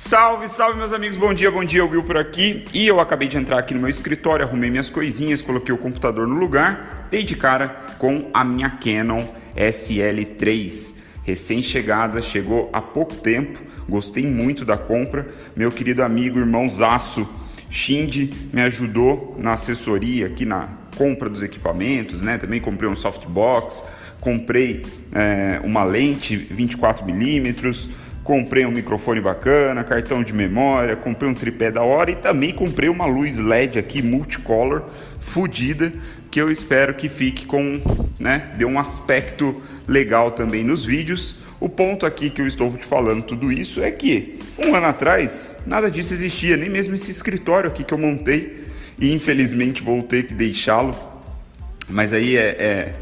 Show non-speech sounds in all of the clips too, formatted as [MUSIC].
Salve, salve meus amigos, bom dia, bom dia, Will por aqui. E eu acabei de entrar aqui no meu escritório, arrumei minhas coisinhas, coloquei o computador no lugar, dei de cara com a minha Canon SL3, recém-chegada, chegou há pouco tempo, gostei muito da compra, meu querido amigo, irmãozaço Shindy me ajudou na assessoria aqui na compra dos equipamentos, né, também comprei um softbox, comprei é, uma lente 24 milímetros comprei um microfone bacana, cartão de memória, comprei um tripé da hora e também comprei uma luz LED aqui multicolor fodida que eu espero que fique com, né, dê um aspecto legal também nos vídeos. O ponto aqui que eu estou te falando tudo isso é que um ano atrás nada disso existia, nem mesmo esse escritório aqui que eu montei e infelizmente vou ter que deixá-lo. Mas aí é, é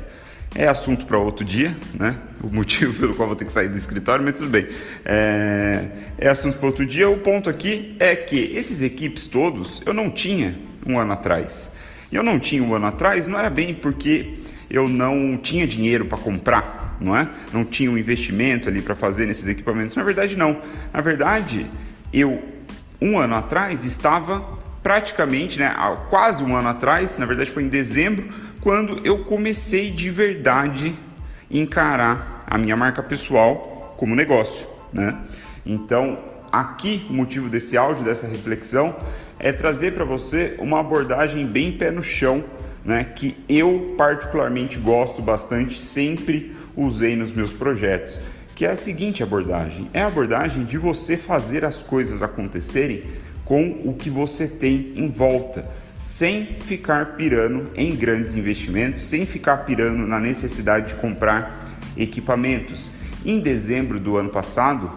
é assunto para outro dia, né? O motivo pelo qual vou ter que sair do escritório, mas tudo bem. É, é assunto para outro dia. O ponto aqui é que esses equipes todos eu não tinha um ano atrás. Eu não tinha um ano atrás, não era bem porque eu não tinha dinheiro para comprar, não é? Não tinha um investimento ali para fazer nesses equipamentos. Na verdade, não. Na verdade, eu um ano atrás estava praticamente, né, quase um ano atrás, na verdade foi em dezembro, quando eu comecei de verdade encarar a minha marca pessoal como negócio, né? Então, aqui o motivo desse áudio, dessa reflexão, é trazer para você uma abordagem bem pé no chão, né? Que eu particularmente gosto bastante, sempre usei nos meus projetos, que é a seguinte abordagem: é a abordagem de você fazer as coisas acontecerem com o que você tem em volta sem ficar pirando em grandes investimentos, sem ficar pirando na necessidade de comprar equipamentos. Em dezembro do ano passado,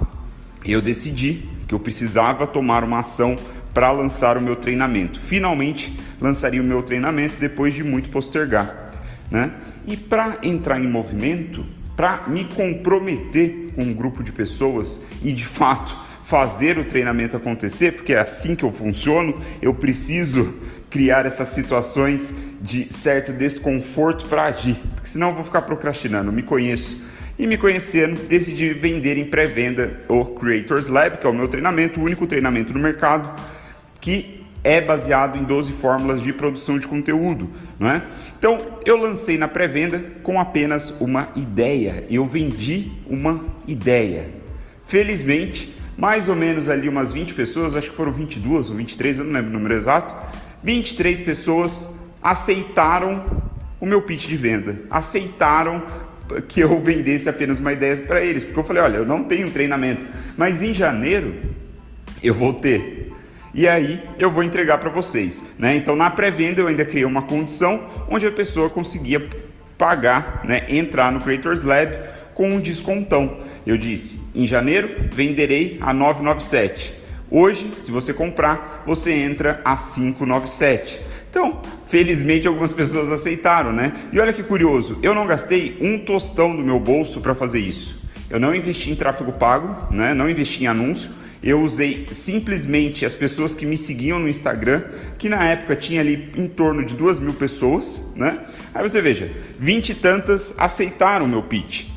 eu decidi que eu precisava tomar uma ação para lançar o meu treinamento. Finalmente lançaria o meu treinamento depois de muito postergar. Né? E para entrar em movimento, para me comprometer com um grupo de pessoas e de fato fazer o treinamento acontecer, porque é assim que eu funciono, eu preciso criar essas situações de certo desconforto para agir, porque senão eu vou ficar procrastinando. Me conheço. E me conhecendo, decidi vender em pré-venda o Creators Lab, que é o meu treinamento, o único treinamento no mercado que é baseado em 12 fórmulas de produção de conteúdo, não é? Então, eu lancei na pré-venda com apenas uma ideia. Eu vendi uma ideia. Felizmente, mais ou menos ali umas 20 pessoas, acho que foram 22 ou 23, eu não lembro o número exato, 23 pessoas aceitaram o meu pitch de venda, aceitaram que eu vendesse apenas uma ideia para eles, porque eu falei, olha, eu não tenho treinamento, mas em janeiro eu vou ter. E aí eu vou entregar para vocês, né? Então na pré-venda eu ainda criei uma condição onde a pessoa conseguia pagar, né, entrar no Creators Lab com um descontão. Eu disse, em janeiro venderei a 997. Hoje, se você comprar, você entra a 597. Então, felizmente algumas pessoas aceitaram, né? E olha que curioso, eu não gastei um tostão do meu bolso para fazer isso. Eu não investi em tráfego pago, né? Não investi em anúncio. Eu usei simplesmente as pessoas que me seguiam no Instagram, que na época tinha ali em torno de duas mil pessoas, né? Aí você veja, vinte e tantas aceitaram o meu pitch.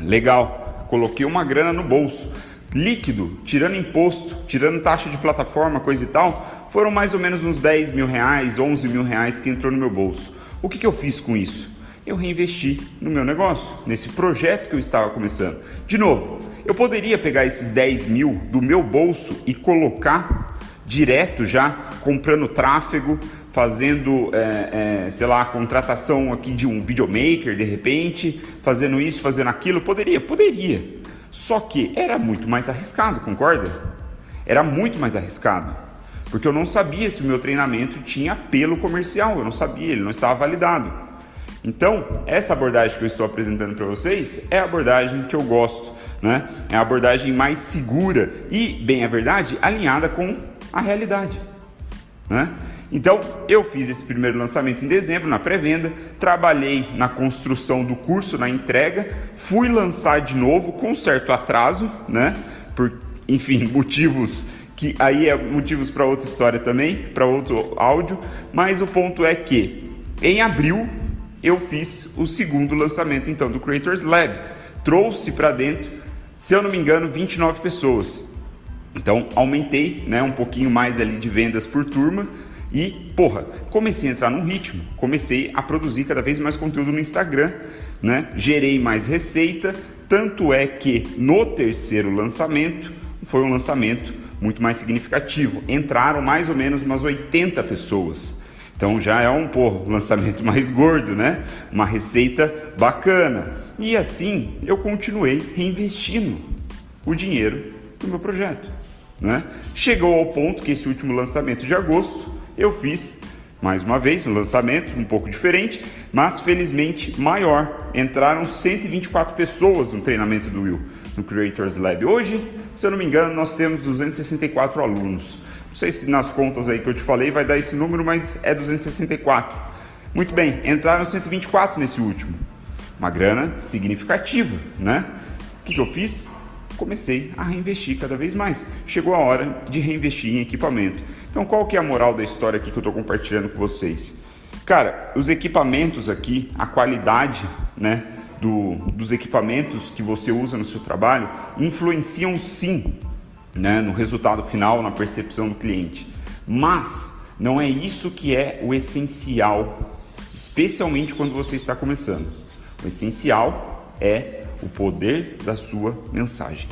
Legal, coloquei uma grana no bolso líquido, tirando imposto, tirando taxa de plataforma, coisa e tal, foram mais ou menos uns 10 mil reais, 11 mil reais que entrou no meu bolso. O que, que eu fiz com isso? Eu reinvesti no meu negócio, nesse projeto que eu estava começando. De novo, eu poderia pegar esses 10 mil do meu bolso e colocar direto já, comprando tráfego, fazendo, é, é, sei lá, contratação aqui de um videomaker de repente, fazendo isso, fazendo aquilo. Poderia? Poderia. Só que era muito mais arriscado, concorda? Era muito mais arriscado. Porque eu não sabia se o meu treinamento tinha apelo comercial, eu não sabia, ele não estava validado. Então, essa abordagem que eu estou apresentando para vocês é a abordagem que eu gosto, né? É a abordagem mais segura e, bem a verdade, alinhada com a realidade, né? Então, eu fiz esse primeiro lançamento em dezembro, na pré-venda, trabalhei na construção do curso, na entrega, fui lançar de novo com certo atraso, né? Por, enfim, [LAUGHS] motivos que aí é motivos para outra história também, para outro áudio, mas o ponto é que em abril eu fiz o segundo lançamento então do Creators Lab. Trouxe para dentro, se eu não me engano, 29 pessoas. Então aumentei né, um pouquinho mais ali de vendas por turma e, porra, comecei a entrar num ritmo, comecei a produzir cada vez mais conteúdo no Instagram, né? Gerei mais receita, tanto é que no terceiro lançamento foi um lançamento muito mais significativo. Entraram mais ou menos umas 80 pessoas. Então já é um um lançamento [LAUGHS] mais gordo, né? Uma receita bacana. E assim eu continuei reinvestindo o dinheiro no meu projeto. Né? Chegou ao ponto que esse último lançamento de agosto eu fiz mais uma vez um lançamento um pouco diferente, mas felizmente maior. Entraram 124 pessoas no treinamento do Will no Creators Lab. Hoje, se eu não me engano, nós temos 264 alunos. Não sei se nas contas aí que eu te falei vai dar esse número, mas é 264. Muito bem, entraram 124 nesse último. Uma grana significativa, né? O que, que eu fiz? Comecei a reinvestir cada vez mais. Chegou a hora de reinvestir em equipamento. Então, qual que é a moral da história aqui que eu estou compartilhando com vocês? Cara, os equipamentos aqui, a qualidade, né, do, dos equipamentos que você usa no seu trabalho influenciam sim, né, no resultado final, na percepção do cliente. Mas não é isso que é o essencial, especialmente quando você está começando. O essencial é o poder da sua mensagem.